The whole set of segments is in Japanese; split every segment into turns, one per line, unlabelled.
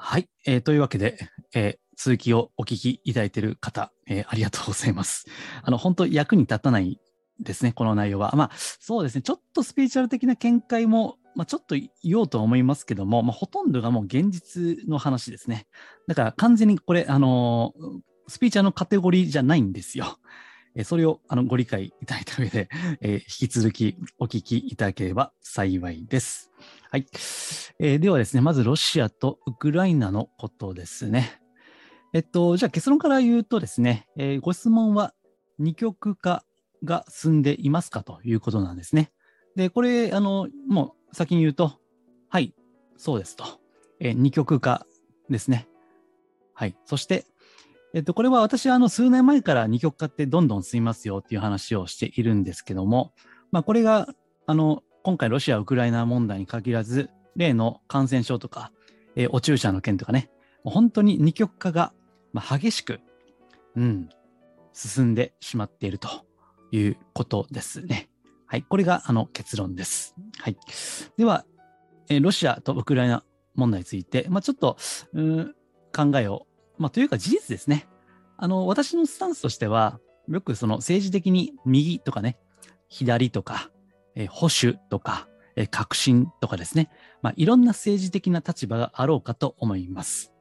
はい、えー、というわけで、えー、続きをお聞きいただいている方、えー、ありがとうございます。あの、本当役に立たないですね、この内容は。まあ、そうですね、ちょっとスピリチュアル的な見解も、まあ、ちょっと言おうとは思いますけども、まあ、ほとんどがもう現実の話ですね。だから完全にこれ、あのスピリチュアルのカテゴリーじゃないんですよ。えそれをあのご理解いただいた上で、えー、引き続きお聞きいただければ幸いです。はい。えー、ではですね、まずロシアとウクライナのことですね。えっと、じゃあ結論から言うとですね、えー、ご質問は二極化が進んでいますかということなんですね。で、これ、あの、もう先に言うと、はい、そうですと。えー、二極化ですね。はい。そして、えっと、これは私はあの数年前から二極化ってどんどん進みますよっていう話をしているんですけども、まあ、これが、あの、今回ロシア・ウクライナ問題に限らず、例の感染症とか、えー、お注射の件とかね、本当に二極化が、ま、激しく、うん、進んでしまっているということですね。はい。これがあの結論です。はい。では、えー、ロシアとウクライナ問題について、まあ、ちょっと、うん、考えをまあ、というか事実ですね。あの、私のスタンスとしては、よくその政治的に右とかね、左とか、え、保守とか、えー、革新とかですね、まあ、いろんな政治的な立場があろうかと思います。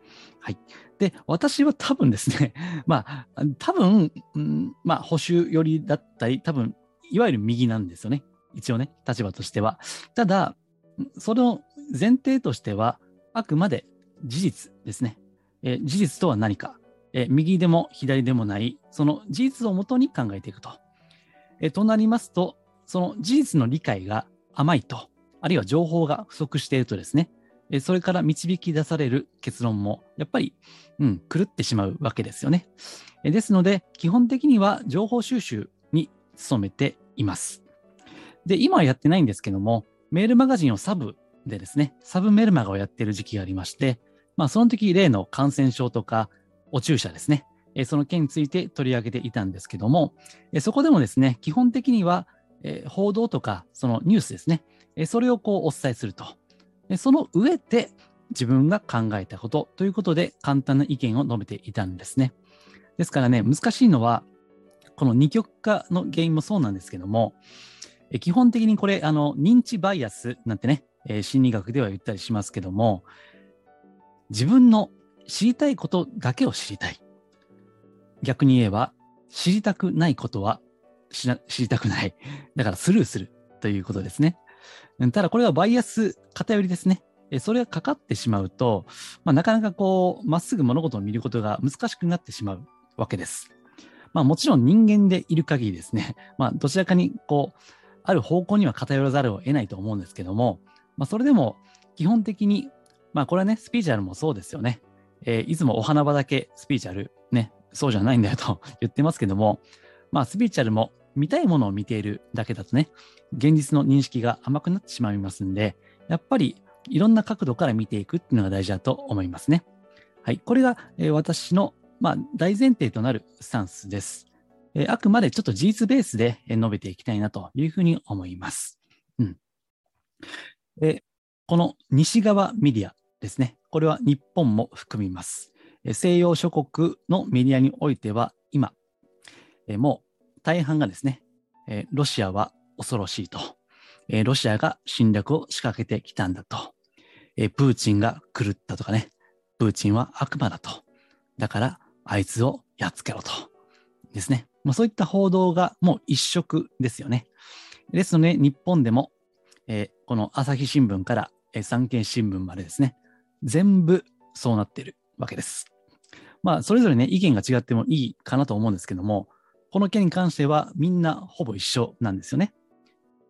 はい。で、私は多分ですね、まあ、多分、うん、まあ、保守寄りだったり、多分、いわゆる右なんですよね。一応ね、立場としては。ただ、その前提としては、あくまで事実ですね。え事実とは何か、え右でも左でもない、その事実をもとに考えていくと。えとなりますと、その事実の理解が甘いと、あるいは情報が不足しているとですね、それから導き出される結論も、やっぱり、うん、狂ってしまうわけですよね。ですので、基本的には情報収集に努めています。で、今はやってないんですけども、メールマガジンをサブでですね、サブメルマガをやっている時期がありまして、まあ、その時例の感染症とかお注射ですね、その件について取り上げていたんですけども、そこでもですね、基本的には、え報道とかそのニュースですね、えそれをこうお伝えすると。その上で自分が考えたことということで簡単な意見を述べていたんですね。ですからね、難しいのは、この二極化の原因もそうなんですけども、え基本的にこれ、あの、認知バイアスなんてね、え心理学では言ったりしますけども、自分の知りたいことだけを知りたい。逆に言えば、知りたくないことは知りたくない。だからスルーするということですね。ただこれはバイアス偏りですね。それがかかってしまうと、まあ、なかなかこう、まっすぐ物事を見ることが難しくなってしまうわけです。まあもちろん人間でいる限りですね、まあどちらかにこう、ある方向には偏らざるを得ないと思うんですけども、まあそれでも基本的にまあこれはね、スピーチャルもそうですよね。えー、いつもお花場だけスピーチャル、ね、そうじゃないんだよと 言ってますけども、まあスピーチャルも見たいものを見ているだけだとね、現実の認識が甘くなってしまいますんで、やっぱりいろんな角度から見ていくっていうのが大事だと思いますね。はい。これが、え、私の、まあ、大前提となるスタンスです。え、あくまでちょっと事実ベースで述べていきたいなというふうに思います。うん。えこの西側メディアですね。これは日本も含みます。西洋諸国のメディアにおいては今、もう大半がですね、えロシアは恐ろしいと。えロシアが侵略を仕掛けてきたんだと。えプーチンが狂ったとかね。プーチンは悪魔だと。だからあいつをやっつけろと。ですね。まあ、そういった報道がもう一色ですよね。ですので、日本でも、え、この朝日新聞から、えー、産経新聞までですね、全部そうなっているわけです。まあ、それぞれね、意見が違ってもいいかなと思うんですけども、この件に関してはみんなほぼ一緒なんですよね。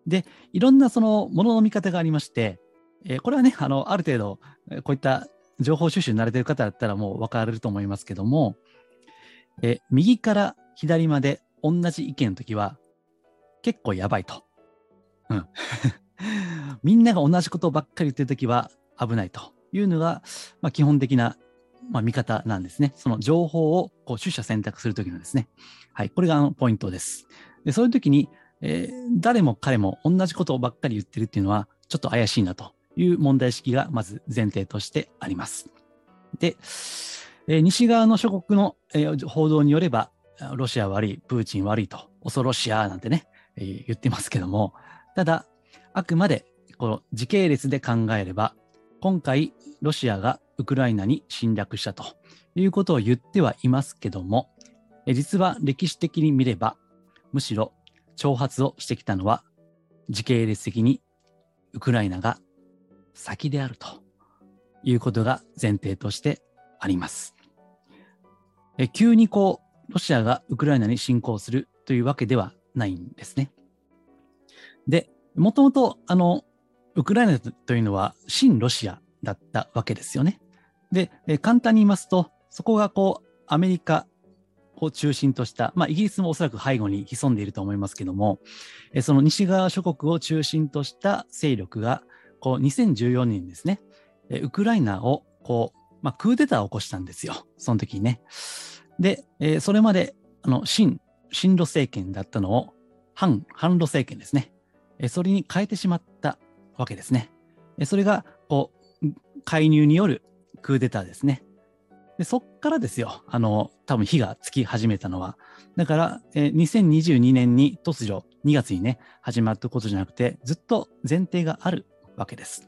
で、いろんなそのものの見方がありまして、えー、これはね、あの、ある程度、こういった情報収集に慣れてる方だったらもう分かれると思いますけども、え、右から左まで同じ意見の時は結構やばいと。うん。みんなが同じことばっかり言ってる時は危ないと。いうのが、まあ、基本的な、まあ、見方なんですね。その情報をこう取捨選択するときのですね。はい。これがあのポイントです。で、そういうときに、えー、誰も彼も同じことばっかり言ってるっていうのは、ちょっと怪しいなという問題意識がまず前提としてあります。で、えー西側の諸国の、えー報道によれば、ロシア悪い、プーチン悪いと、恐ろしやなんてね、えー言ってますけども、ただ、あくまでこの時系列で考えれば、今回、ロシアがウクライナに侵略したということを言ってはいますけども、実は歴史的に見れば、むしろ挑発をしてきたのは、時系列的にウクライナが先であるということが前提としてあります。え急にこう、ロシアがウクライナに侵攻するというわけではないんですね。で、もともと、あの、ウクライナというのは、親ロシアだったわけですよね。で、簡単に言いますと、そこがこう、アメリカを中心とした、まあ、イギリスもおそらく背後に潜んでいると思いますけども、その西側諸国を中心とした勢力が、こう、2014年ですね、ウクライナを、こう、まあ、クーデターを起こしたんですよ。その時にね。で、えーそれまで、あの、新、新ロ政権だったのを、反、反ロ政権ですね。えーそれに変えてしまったわけですね。えーそれが、こう、介入によるクーデターですね。で、そっからですよ。あの、多分火がつき始めたのは。だから、えー2022年に突如、2月にね、始まったことじゃなくて、ずっと前提があるわけです。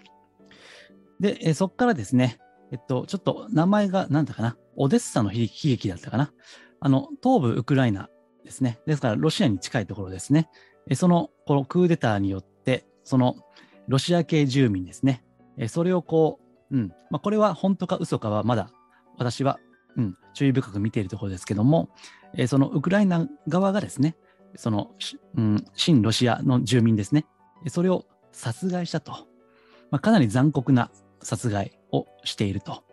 で、えーそっからですね、えっと、ちょっと名前が何だかな、オデッサの悲劇だったかな。あの、東部ウクライナですね。ですから、ロシアに近いところですね。えその、このクーデターによって、その、ロシア系住民ですね。えそれをこう、うん、まあ、これは本当か嘘かはまだ、私は、うん、注意深く見ているところですけども、えそのウクライナ側がですね、その、うん、親ロシアの住民ですね。それを殺害したと。まあ、かなり残酷な殺害をしていると。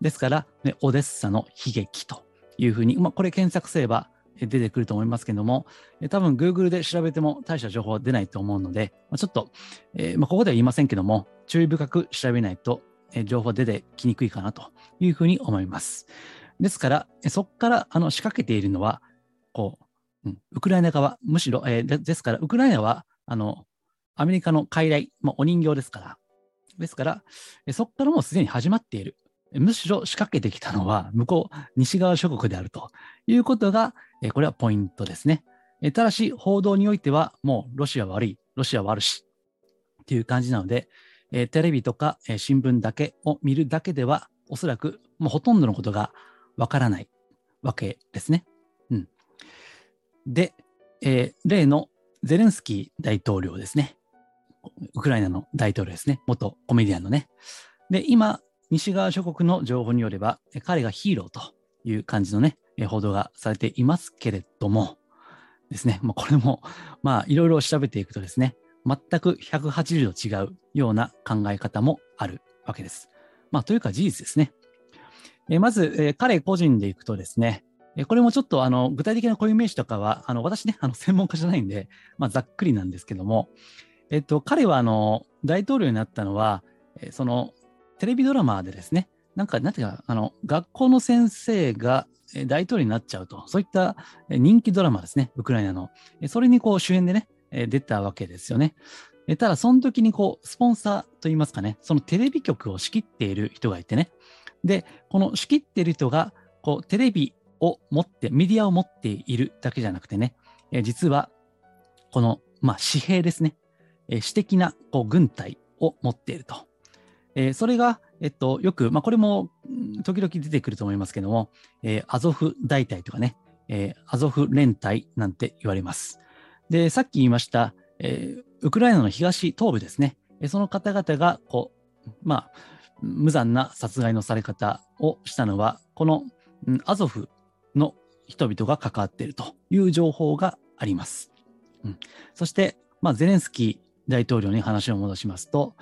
ですから、ね、オデッサの悲劇というふうに、まあ、これ検索すれば出てくると思いますけども、多分 Google で調べても大した情報は出ないと思うので、まあ、ちょっと、えーまあ、ここでは言いませんけども、注意深く調べないと、情報出てきにくいかなというふうに思います。ですから、そこからあの仕掛けているのは、こう、うん、ウクライナ側、むしろ、えーですから、ウクライナは、あの、アメリカの傀儡、まあ、お人形ですから、ですから、そこからもうすでに始まっている。むしろ仕掛けてきたのは、向こう、西側諸国であるということが、えこれはポイントですね。えただし、報道においては、もうロシアは悪い、ロシアは悪し、っていう感じなので、えテレビとか、え新聞だけを見るだけでは、おそらくもうほとんどのことがわからないわけですね。うん。で、えー例のゼレンスキー大統領ですね。ウクライナの大統領ですね。元コメディアンのね。で、今、西側諸国の情報によれば、彼がヒーローという感じのね、報道がされていますけれども、ですね、まあ、これも、まあ、いろいろ調べていくとですね、全く180度違うような考え方もあるわけです。まあ、というか事実ですね。えまず、え彼個人でいくとですね、えこれもちょっとあの具体的な固有名詞とかは、あの私ね、あの専門家じゃないんで、まあ、ざっくりなんですけども、えっと、彼はあの大統領になったのは、えそのテレビドラマでですね、なんか、なんていうか、あの、学校の先生が大統領になっちゃうと、そういった人気ドラマですね、ウクライナの。それにこう主演でね、え出たわけですよね。えただ、その時にこう、スポンサーといいますかね、そのテレビ局を仕切っている人がいてね、で、この仕切っている人が、こう、テレビを持って、メディアを持っているだけじゃなくてね、え実は、この、まあ、紙幣ですね、え私的なこう軍隊を持っていると。えそれが、えっと、よく、まあ、これも、時々出てくると思いますけども、えーアゾフ大隊とかね、えーアゾフ連隊なんて言われます。で、さっき言いました、えーウクライナの東東部ですね、その方々が、こう、まあ、無残な殺害のされ方をしたのは、この、アゾフの人々が関わっているという情報があります。うん、そして、まあ、ゼレンスキー大統領に話を戻しますと、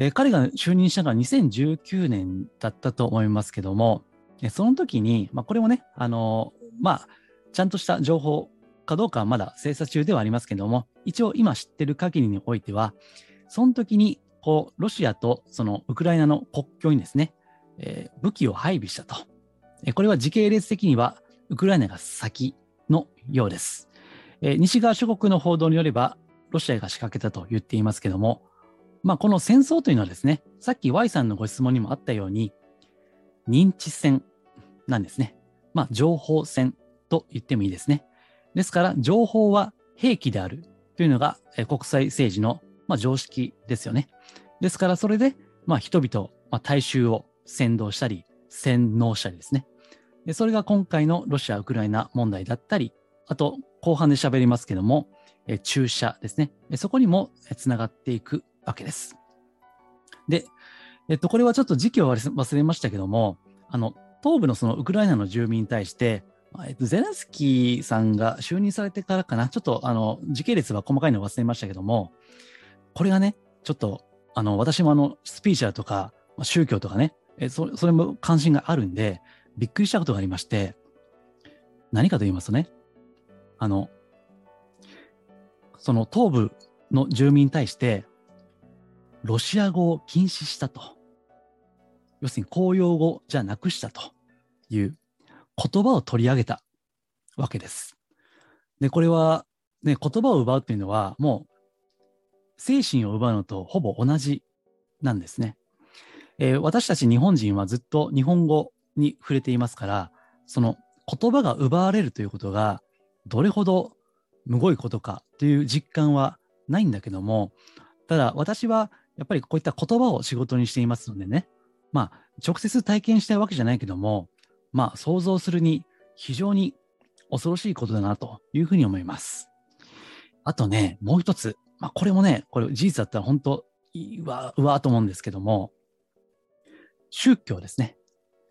えー彼が就任したのは2019年だったと思いますけども、その時に、まあ、これもね、あのまあ、ちゃんとした情報かどうかはまだ精査中ではありますけども、一応今知ってる限りにおいては、その時に、こう、ロシアとそのウクライナの国境にですね、えー武器を配備したと。えこれは時系列的にはウクライナが先のようです。えー西側諸国の報道によれば、ロシアが仕掛けたと言っていますけども、まあ、この戦争というのはですね、さっき Y さんのご質問にもあったように、認知戦なんですね。まあ、情報戦と言ってもいいですね。ですから、情報は兵器であるというのが、え国際政治の、ま、常識ですよね。ですから、それで、ま、人々、ま、大衆を先導したり、洗脳したりですね。でそれが今回のロシア・ウクライナ問題だったり、あと、後半で喋りますけども、え注射ですね。そこにもつながっていくわけです。で、えっと、これはちょっと時期を忘れましたけども、あの、東部のそのウクライナの住民に対して、えっと、ゼレンスキーさんが就任されてからかな、ちょっとあの時系列は細かいの忘れましたけども、これがね、ちょっとあの私もあのスピーチャーとか宗教とかね、えそそれも関心があるんで、びっくりしたことがありまして、何かと言いますとね、あの、その東部の住民に対して、ロシア語を禁止したと。要するに公用語じゃなくしたという言葉を取り上げたわけです。で、これは、ね、言葉を奪うっていうのは、もう、精神を奪うのとほぼ同じなんですね。えー、私たち日本人はずっと日本語に触れていますから、その言葉が奪われるということが、どれほどむごいことかという実感はないんだけども、ただ私はやっぱりこういった言葉を仕事にしていますのでね、まあ直接体験したいわけじゃないけども、まあ、想像するに非常に恐ろしいことだなというふうに思います。あとね、もう一つ、まあ、これもね、これ事実だったら本当、うわ、うわと思うんですけども、宗教ですね。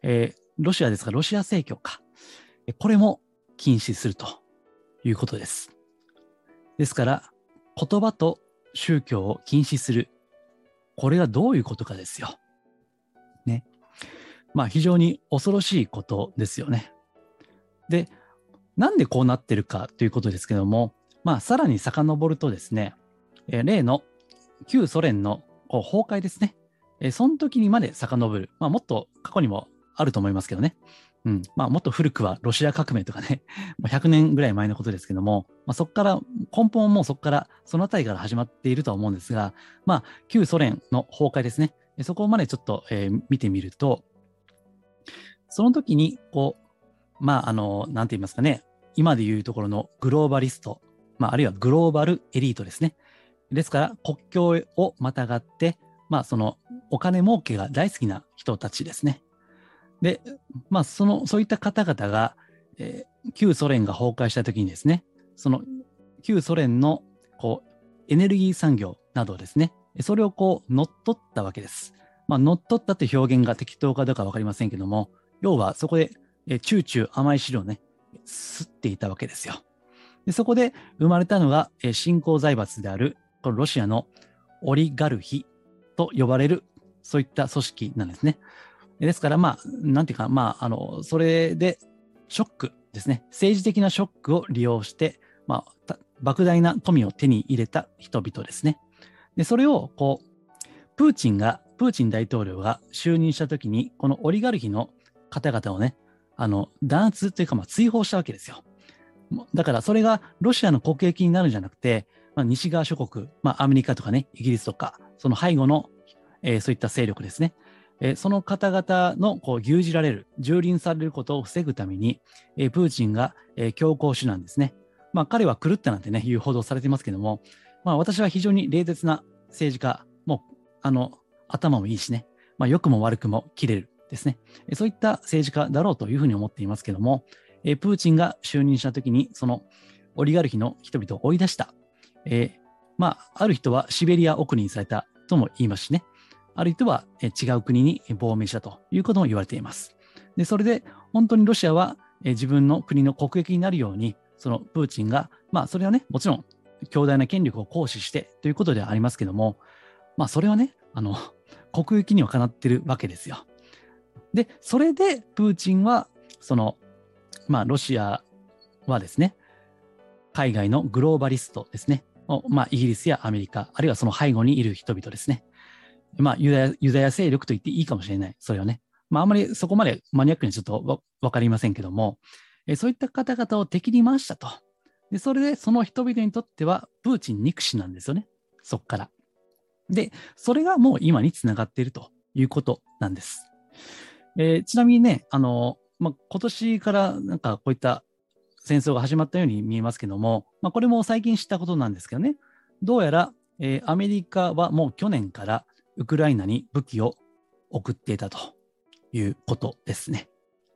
えー、ロシアですが、ロシア正教か。これも禁止するということです。ですから、言葉と宗教を禁止する。これがどういうことかですよ。まあ非常に恐ろしいことですよね。で、なんでこうなってるかということですけども、まあさらに遡るとですね、え例の旧ソ連の崩壊ですね。えその時にまで遡る。まあもっと過去にもあると思いますけどね。うん。まあもっと古くはロシア革命とかね、100年ぐらい前のことですけども、まあ、そこから、根本もそこから、そのあたりから始まっているとは思うんですが、まあ旧ソ連の崩壊ですね。そこまでちょっと、え、見てみると、その時に、こう、まあ、あの、なんて言いますかね、今でいうところのグローバリスト、まあ、あるいはグローバルエリートですね。ですから、国境をまたがって、まあ、その、お金儲けが大好きな人たちですね。で、まあ、その、そういった方々が、えー、旧ソ連が崩壊した時にですね、その、旧ソ連の、こう、エネルギー産業などですね、それをこう、乗っ取ったわけです。まあ、乗っ取ったという表現が適当かどうかわかりませんけども、要はそこで、えチューチュー甘い汁をね、吸っていたわけですよ。でそこで生まれたのが、え新興財閥である、このロシアのオリガルヒと呼ばれる、そういった組織なんですね。ですから、まあ、なんていうか、まあ、あの、それで、ショックですね。政治的なショックを利用して、まあ、莫大な富を手に入れた人々ですね。で、それを、こう、プーチンが、プーチン大統領が就任したときに、このオリガルヒの方々をね、あの、弾圧というか、まあ、追放したわけですよ。だから、それがロシアの国益になるんじゃなくて、まあ、西側諸国、まあ、アメリカとかね、イギリスとか、その背後の、えー、そういった勢力ですね。えー、その方々のこう牛耳られる、蹂躙されることを防ぐために、えー、プーチンが、えー、強硬手段ですね。まあ、彼は狂ったなんてね、いう報道されてますけども、まあ、私は非常に冷徹な政治家、もう、あの、頭もいいしね、まあ、良くも悪くも切れる。ですね。そういった政治家だろうというふうに思っていますけども、プーチンが就任したときに、そのオリガルヒの人々を追い出した。えー、まあ、ある人はシベリア送りにされたとも言いますしね。ある人は違う国に亡命したということも言われています。で、それで本当にロシアは自分の国の国益になるように、そのプーチンが、まあそれはね、もちろん強大な権力を行使してということではありますけども、まあそれはね、あの、国益にはかなってるわけですよ。で、それでプーチンは、その、まあ、ロシアはですね、海外のグローバリストですね、まあ、イギリスやアメリカ、あるいはその背後にいる人々ですね。まあ、ユダヤユダヤ勢力と言っていいかもしれない、それはね。まあ、あまりそこまでマニアックにちょっとわかりませんけども、えそういった方々を敵に回したと。で、それでその人々にとっては、プーチン憎しなんですよね。そこから。で、それがもう今につながっているということなんです。えー、ちなみにね、あの、まあ、今年からなんかこういった戦争が始まったように見えますけども、まあ、これも最近知ったことなんですけどね、どうやら、えー、アメリカはもう去年からウクライナに武器を送っていたということですね。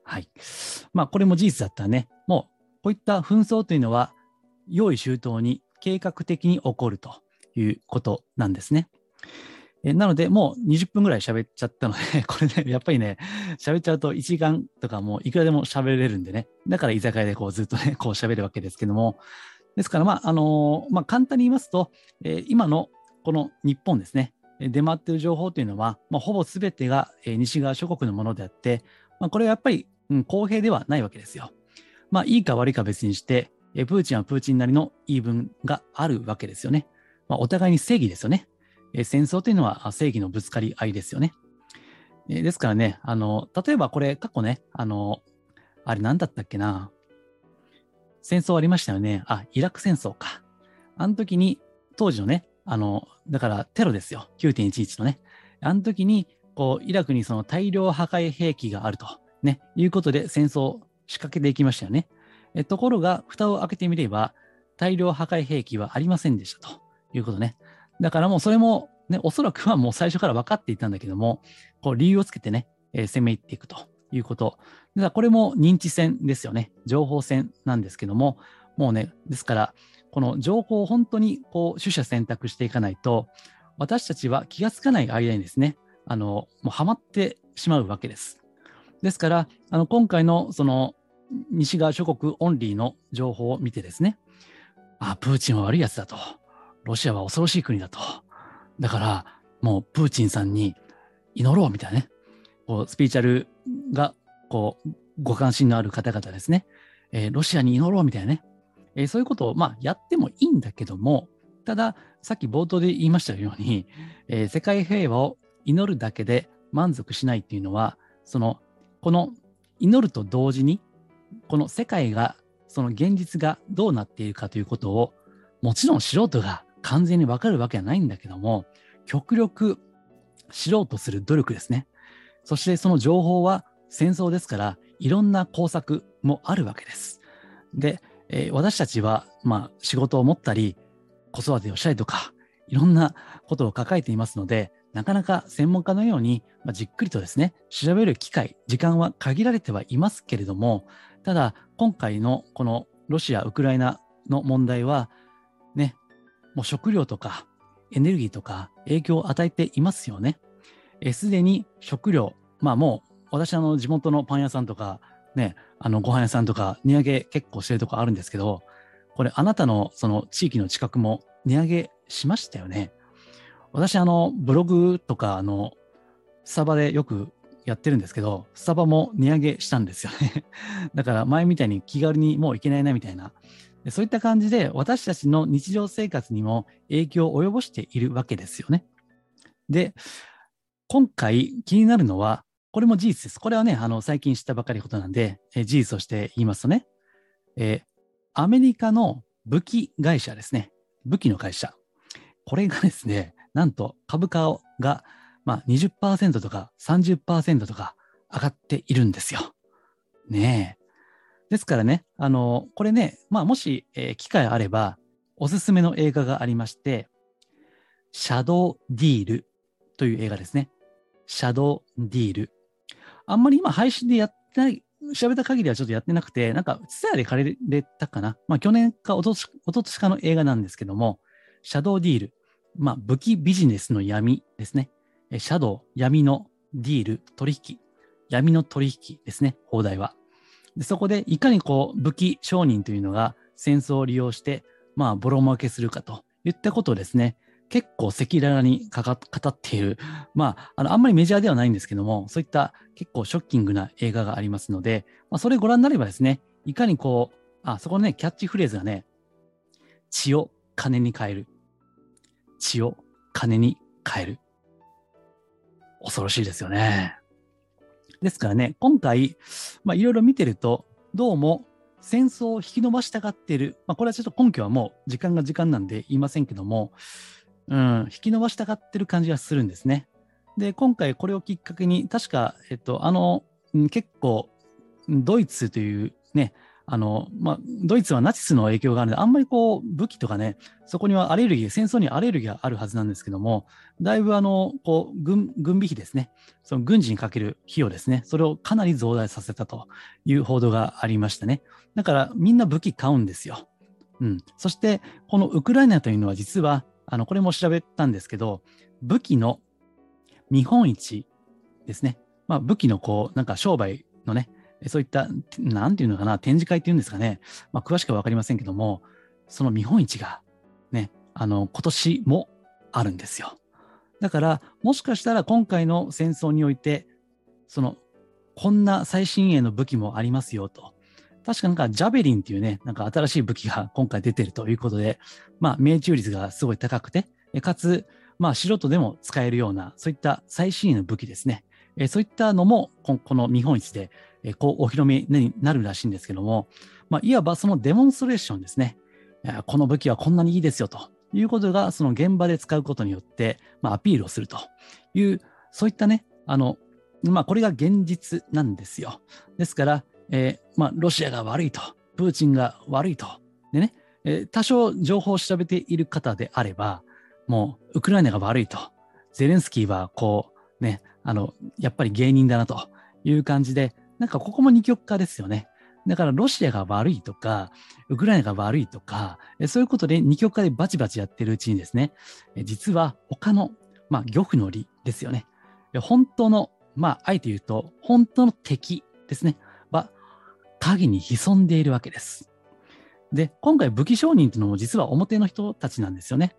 はい。まあ、これも事実だったらね、もうこういった紛争というのは、用意周到に計画的に起こるということなんですね。えなので、もう20分ぐらい喋っちゃったので、これね、やっぱりね、喋っちゃうと1時間とかもいくらでも喋れるんでね、だから居酒屋でこうずっとね、こう喋るわけですけども、ですから、まあ、あの、まあ、簡単に言いますと、え、今のこの日本ですね、出回っている情報というのは、まあ、ほぼ全てが、西側諸国のものであって、まあ、これはやっぱり、うん、公平ではないわけですよ。まあ、いいか悪いか別にして、プーチンはプーチンなりの言い分があるわけですよね。まあ、お互いに正義ですよね。え、戦争というのは正義のぶつかり合いですよね。え、ですからね、あの、例えばこれ過去ね、あの、あれ何だったっけな。戦争ありましたよね。あ、イラク戦争か。あの時に、当時のね、あの、だからテロですよ。9.11のね。あの時に、こう、イラクにその大量破壊兵器があると、ね、いうことで戦争を仕掛けていきましたよね。えところが、蓋を開けてみれば、大量破壊兵器はありませんでしたということね。だからもうそれも、ね、おそらくはもう最初から分かっていたんだけども、こう理由をつけてね、えー、攻め入っていくということ。だこれも認知戦ですよね。情報戦なんですけども、もうね、ですから、この情報を本当にこう取捨選択していかないと、私たちは気がつかない間にですね、あの、もうハマってしまうわけです。ですから、あの今回のその西側諸国オンリーの情報を見てですね、あ、プーチンは悪いやつだと。ロシアは恐ろしい国だと。だから、もうプーチンさんに祈ろうみたいなね、こうスピーチャルがこうご関心のある方々ですね、えー、ロシアに祈ろうみたいなね、えー、そういうことをまあやってもいいんだけども、ただ、さっき冒頭で言いましたように、えー、世界平和を祈るだけで満足しないっていうのは、その、この祈ると同時に、この世界が、その現実がどうなっているかということを、もちろん素人が完全にわかるわけはないんだけども、極力知ろうとする努力ですね。そしてその情報は戦争ですから、いろんな工作もあるわけです。で、えー、私たちは、まあ、仕事を持ったり、子育てをしたりとか、いろんなことを抱えていますので、なかなか専門家のように、まあ、じっくりとですね、調べる機会、時間は限られてはいますけれども、ただ、今回のこのロシア、ウクライナの問題は、もう食料とかエネルギーとか影響を与えていますよね。すでに食料、まあもう私あの地元のパン屋さんとかね、あのご飯屋さんとか値上げ結構してるとこあるんですけど、これあなたのその地域の近くも値上げしましたよね。私あのブログとかあのスタバでよくやってるんですけど、スタバも値上げしたんですよね。だから前みたいに気軽にもう行けないなみたいな。そういった感じで私たちの日常生活にも影響を及ぼしているわけですよね。で、今回気になるのは、これも事実です。これはね、あの最近知ったばかりことなんで、え事実として言いますとね、え、アメリカの武器会社ですね、武器の会社、これがですね、なんと株価が、まあ、20%とか30%とか上がっているんですよ。ねえ。ですからね、あの、これね、まあ、もし、えー、機会あれば、おすすめの映画がありまして、シャドウディールという映画ですね。シャドウディール。あんまり今配信でやってない、調べた限りはちょっとやってなくて、なんか、ツヤで借りれたかな。まあ、去年かおととしかの映画なんですけども、シャドウディール。まあ、武器ビジネスの闇ですね。シャドウ、闇のディール、取引。闇の取引ですね、放題は。でそこでいかにこう武器商人というのが戦争を利用して、まあ、ボロ負けするかといったことをですね、結構赤裸々に語っている、まあ、あの、あんまりメジャーではないんですけども、そういった結構ショッキングな映画がありますので、まあ、それご覧になればですね、いかにこう、あ、そこのね、キャッチフレーズがね、血を金に変える。血を金に変える。恐ろしいですよね。ですからね、今回、まあ、いろいろ見てると、どうも戦争を引き延ばしたがっている、まあ、これはちょっと根拠はもう時間が時間なんで言いませんけども、うん、引き延ばしたがってる感じがするんですね。で、今回これをきっかけに、確か、えっと、あの結構、ドイツというね、あの、まあ、ドイツはナチスの影響があるので、あんまりこう、武器とかね、そこにはアレルギー、戦争にアレルギーがあるはずなんですけども、だいぶあの、こう、軍、軍備費ですね、その軍事にかける費用ですね、それをかなり増大させたという報道がありましたね。だから、みんな武器買うんですよ。うん。そして、このウクライナというのは実は、あの、これも調べたんですけど、武器の見本市ですね。まあ、武器のこう、なんか商売のね、そういった、なんていうのかな、展示会っていうんですかね、まあ、詳しくはわかりませんけども、その見本市がね、あの、今年もあるんですよ。だから、もしかしたら今回の戦争において、その、こんな最新鋭の武器もありますよと。確かなんかジャベリンっていうね、なんか新しい武器が今回出てるということで、まあ命中率がすごい高くて、かつ、まあ素人でも使えるような、そういった最新鋭の武器ですね。えそういったのもこの見本市でえこうお披露目になるらしいんですけども、まあ、いわばそのデモンストレーションですね。この武器はこんなにいいですよということが、その現場で使うことによって、まあ、アピールをするという、そういったね、あの、まあ、これが現実なんですよ。ですから、えー、まあ、ロシアが悪いと、プーチンが悪いと、でね、えー、多少情報を調べている方であれば、もう、ウクライナが悪いと、ゼレンスキーはこう、ね、あの、やっぱり芸人だなという感じで、なんかここも二極化ですよね。だからロシアが悪いとか、ウクライナが悪いとか、そういうことで二極化でバチバチやってるうちにですね、実は他の、まあ、漁夫の利ですよね。本当の、まあ、あえて言うと、本当の敵ですね、は影に潜んでいるわけです。で、今回武器商人というのも実は表の人たちなんですよね。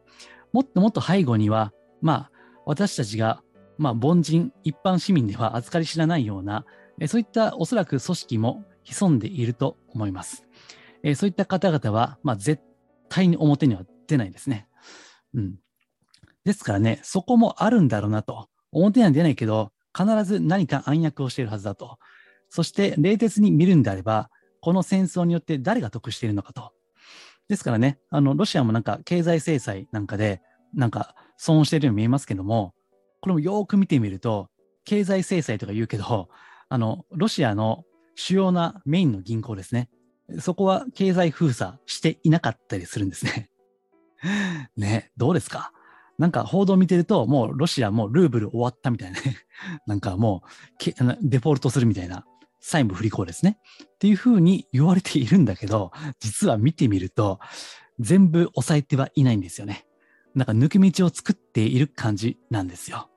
もっともっと背後には、まあ、私たちが、まあ、凡人、一般市民では扱い知らないような、そういったおそらく組織も潜んでいると思います。そういった方々は、まあ、絶対に表には出ないですね。うん。ですからね、そこもあるんだろうなと。表には出ないけど、必ず何か暗躍をしているはずだと。そして、冷徹に見るんであれば、この戦争によって誰が得しているのかと。ですからね、あの、ロシアもなんか経済制裁なんかで、なんか損しているように見えますけども、これもよーく見てみると、経済制裁とか言うけど、あの、ロシアの主要なメインの銀行ですね。そこは経済封鎖していなかったりするんですね。ね、どうですか？なんか報道見てると、もうロシアもルーブル終わったみたいなね。なんかもうデフォルトするみたいな債務不履行ですね。っていうふうに言われているんだけど、実は見てみると、全部抑えてはいないんですよね。なんか抜け道を作っている感じなんですよ。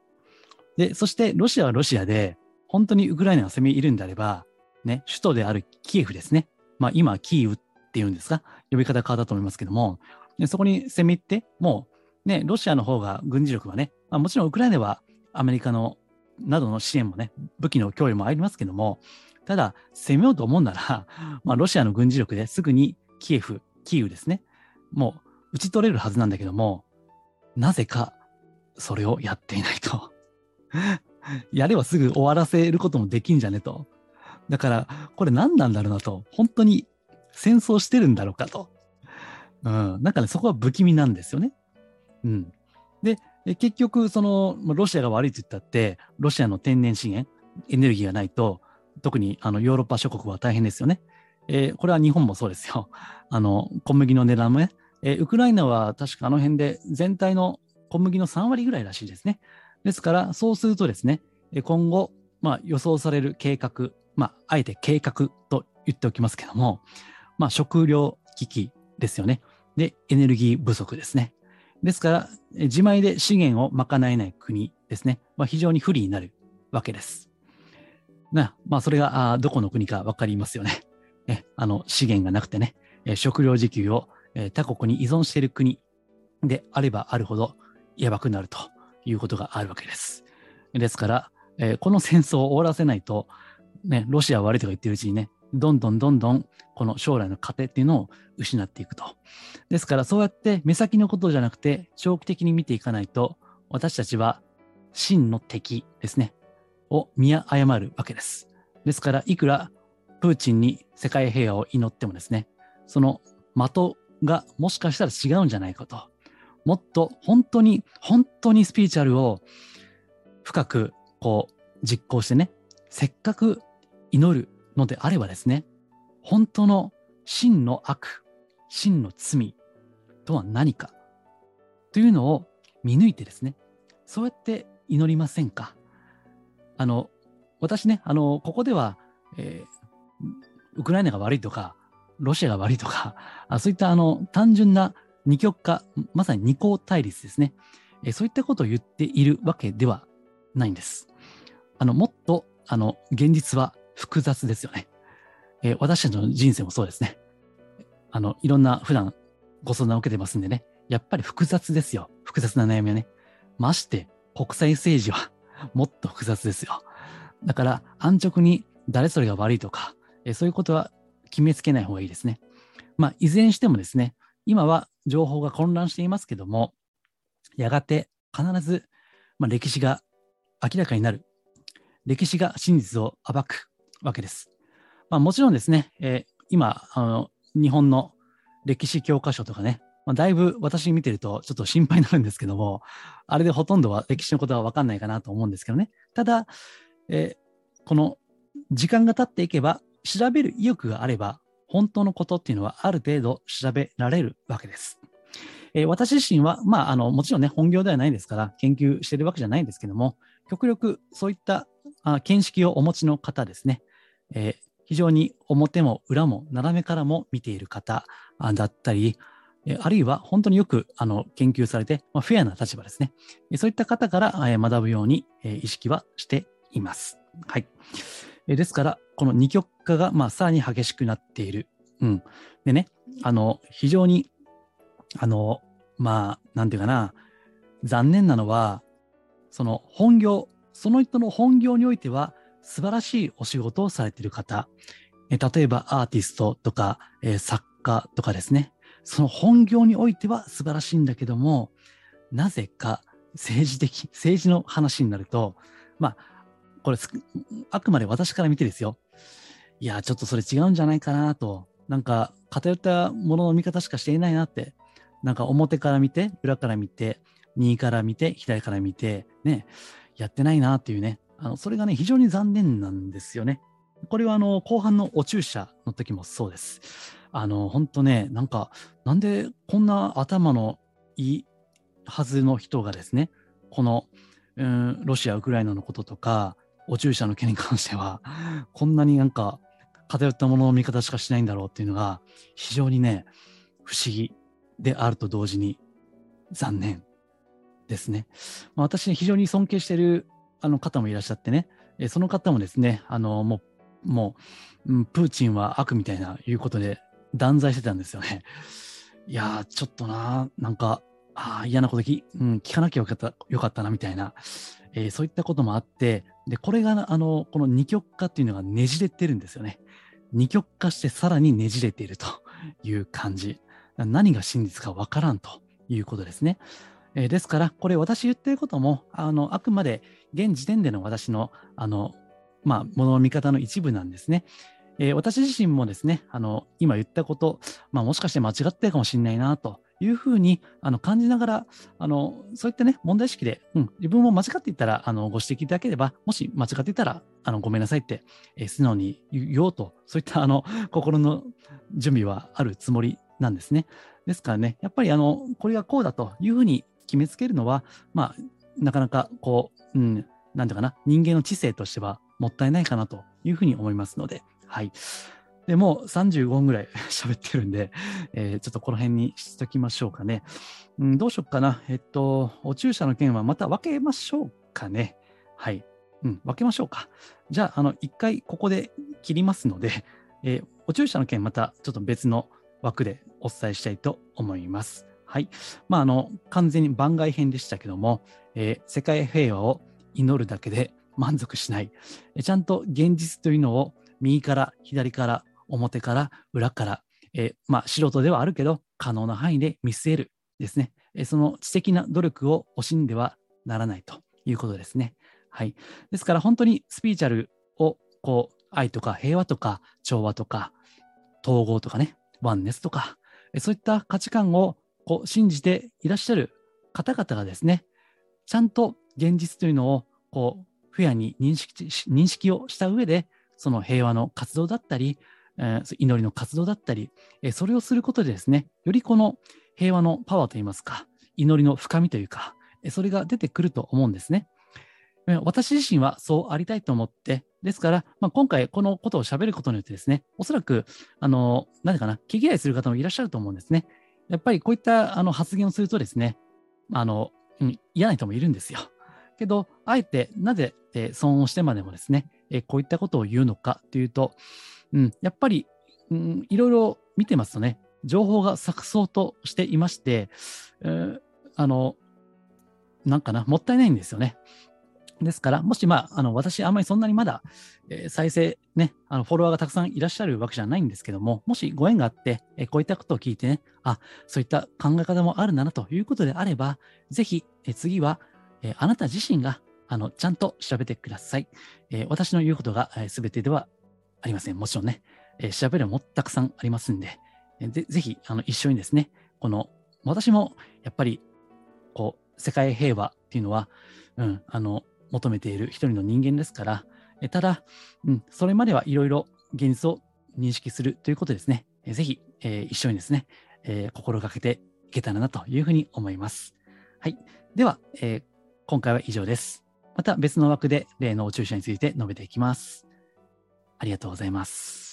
で、そしてロシアはロシアで、本当にウクライナが攻め入るんであれば、ね、首都であるキエフですね。まあ今、キーウっていうんですか、呼び方変わったと思いますけども、でそこに攻め入って、もうね、ロシアの方が軍事力はね、まあ、もちろんウクライナはアメリカのなどの支援もね、武器の供与もありますけども、ただ、攻めようと思うなら、まあ、ロシアの軍事力ですぐにキエフ、キーウですね、もう打ち取れるはずなんだけども、なぜかそれをやっていないと。やればすぐ終わらせることもできんじゃねと。だから、これ何なんだろうなと。本当に戦争してるんだろうかと。うん。なんかね、そこは不気味なんですよね。うん。で、結局、その、ロシアが悪いって言ったって、ロシアの天然資源、エネルギーがないと、特にあのヨーロッパ諸国は大変ですよね。えー、これは日本もそうですよ。あの、小麦の値段もね、えー、ウクライナは確かあの辺で全体の小麦の3割ぐらいらしいですね。ですから、そうするとですね、今後、まあ、予想される計画、まあ、あえて計画と言っておきますけども、まあ、食料危機ですよね。で、エネルギー不足ですね。ですから、自前で資源を賄えない国ですね、まあ、非常に不利になるわけです。なまあ、それがあどこの国か分かりますよね。えあの資源がなくてね、え食料自給をえ他国に依存している国であればあるほどやばくなるということがあるわけです。ですから、えー、この戦争を終わらせないと、ね、ロシアは悪いとか言ってるうちにね、どんどんどんどんこの将来の糧っていうのを失っていくと。ですからそうやって目先のことじゃなくて長期的に見ていかないと私たちは真の敵ですね、を見誤るわけです。ですからいくらプーチンに世界平和を祈ってもですね、その的がもしかしたら違うんじゃないかと。もっと本当に、本当にスピーチュアルを深くこう実行してね、せっかく祈るのであればですね、本当の真の悪、真の罪とは何かというのを見抜いてですね、そうやって祈りませんか？あの、私ね、あの、ここでは、えー、ウクライナが悪いとか、ロシアが悪いとか、あそういったあの単純な二極化、まさに二項対立ですね、え、そういったことを言っているわけではないんです。あの、もっと、あの、現実は複雑ですよね。え、私たちの人生もそうですね。あの、いろんな普段ご相談を受けてますんでね、やっぱり複雑ですよ。複雑な悩みはね。まして、国際政治は もっと複雑ですよ。だから、安直に誰それが悪いとか、えそういうことは決めつけない方がいいですね。まあ、いずれにしてもですね、今は情報が混乱していますけども、やがて必ず、まあ、歴史が明らかになる。歴史が真実を暴くわけです。まあ、もちろんですね、えー、今あの、日本の歴史教科書とかね、まあ、だいぶ私見てるとちょっと心配になるんですけども、あれでほとんどは歴史のことは分かんないかなと思うんですけどね。ただ、えー、この時間が経っていけば、調べる意欲があれば、本当のことっていうのはある程度調べられるわけです。え、私自身は、まあ、あの、もちろんね、本業ではないですから、研究してるわけじゃないんですけども、極力そういったあ見識をお持ちの方ですね、えー、非常に表も裏も斜めからも見ている方だったり、あるいは本当によくあの研究されて、まあ、フェアな立場ですね。そういった方から学ぶように意識はしています。はい。ですから、この二極化がまあさらに激しくなっている。うん。でね、あの、非常に、あの、まあ、なんていうかな、残念なのは、その本業、その人の本業においては素晴らしいお仕事をされている方、え例えばアーティストとか、え作家とかですね、その本業においては素晴らしいんだけども、なぜか政治的、政治の話になると、まあ、これ、あくまで私から見てですよ。いや、ちょっとそれ違うんじゃないかなと、なんか偏ったものの見方しかしていないなって、なんか表から見て、裏から見て、右から見て、左から見て、ね、やってないなっていうね、あのそれがね、非常に残念なんですよね。これはあの後半のお注射の時もそうです。あの、本当ね、なんか、なんでこんな頭のいいはずの人がですね、この、うん、ロシア、ウクライナのこととか、お注射の件に関しては、こんなになんか偏ったものの見方しかしないんだろうっていうのが、非常にね、不思議であると同時に残念ですね。まあ、私、非常に尊敬しているあの方もいらっしゃってね、えその方もですね、あのもう、もう、プーチンは悪みたいないうことで断罪してたんですよね。いやー、ちょっとな、なんか、あ嫌なことき、うん、聞かなきゃよかったよかったなみたいな、えー、そういったこともあって、で、これが、あの、この二極化っていうのがねじれてるんですよね。二極化してさらにねじれていると いう感じ。何が真実かわからんということですね。えー、ですから、これ私言ってることも、あの、あくまで現時点での私の、あの、まあ、ものの見方の一部なんですね。えー、私自身もですね、あの、今言ったこと、まあ、もしかして間違ってるかもしれないなというふうにあの感じながら、あの、そういったね、問題意識で、うん、自分も間違っていたら、あの、ご指摘いただければ、もし間違っていたら、あの、ごめんなさいって、えー、素直に言おうと、そういったあの、心の準備はあるつもりなんですね。ですからね、やっぱりあの、これがこうだというふうに決めつけるのは、まあ、なかなかこう、うん、なんていうかな、人間の知性としてはもったいないかなというふうに思いますので、はい。でもう35分ぐらい 喋ってるんで、えー、ちょっとこの辺にしときましょうかね。うん、どうしよっかな。えっと、お注射の件はまた分けましょうかね。はい。うん、分けましょうか。じゃあ、あの、一回ここで切りますので、えー、お注射の件またちょっと別の枠でお伝えしたいと思います。はい。まあ、あの、完全に番外編でしたけども、えー、世界平和を祈るだけで満足しない。ちゃんと現実というのを右から左から表から裏から、えー、まあ、素人ではあるけど、可能な範囲で見据えるですね。えー、その知的な努力を惜しんではならないということですね。はい。ですから本当にスピーチャルをこう愛とか平和とか調和とか統合とかね、ワンネスとか、そういった価値観をこう信じていらっしゃる方々がですね、ちゃんと現実というのをこうフェアに認識認識をした上で、その平和の活動だったり、えー祈りの活動だったり、えーそれをすることでですね、よりこの平和のパワーといいますか、祈りの深みというか、えーそれが出てくると思うんですね。私自身はそうありたいと思って、ですから、まあ、今回このことを喋ることによってですね、おそらく、あの、何かな、気嫌いする方もいらっしゃると思うんですね。やっぱりこういったあの発言をするとですね、あの、うん嫌な人もいるんですよ。けど、あえてなぜ、えー騒音してまでもですね、えこういったことを言うのかというと、うん、やっぱり、うん、いろいろ見てますとね、情報が錯綜としていまして、えーあの、なんかな、もったいないんですよね。ですから、もし、まあ、あの私、あんまりそんなにまだ、えー再生、ね、あのフォロワーがたくさんいらっしゃるわけじゃないんですけども、もしご縁があって、えーこういったことを聞いてね、あ、そういった考え方もあるんだなということであれば、ぜひ、えー次は、えあなた自身があのちゃんと調べてください。えー私の言うことが、えー全てではありません。もちろんね、えー調べるもたくさんありますんで、えぜぜひあの一緒にですね、この私もやっぱりこう世界平和っていうのは、うん、あの求めている一人の人間ですから、えただ、うん、それまではいろいろ現実を認識するということですね。えぜひ、えー一緒にですね、えー心がけていけたらなというふうに思います。はい。では、えー今回は以上です。また別の枠で例の注射について述べていきます。ありがとうございます。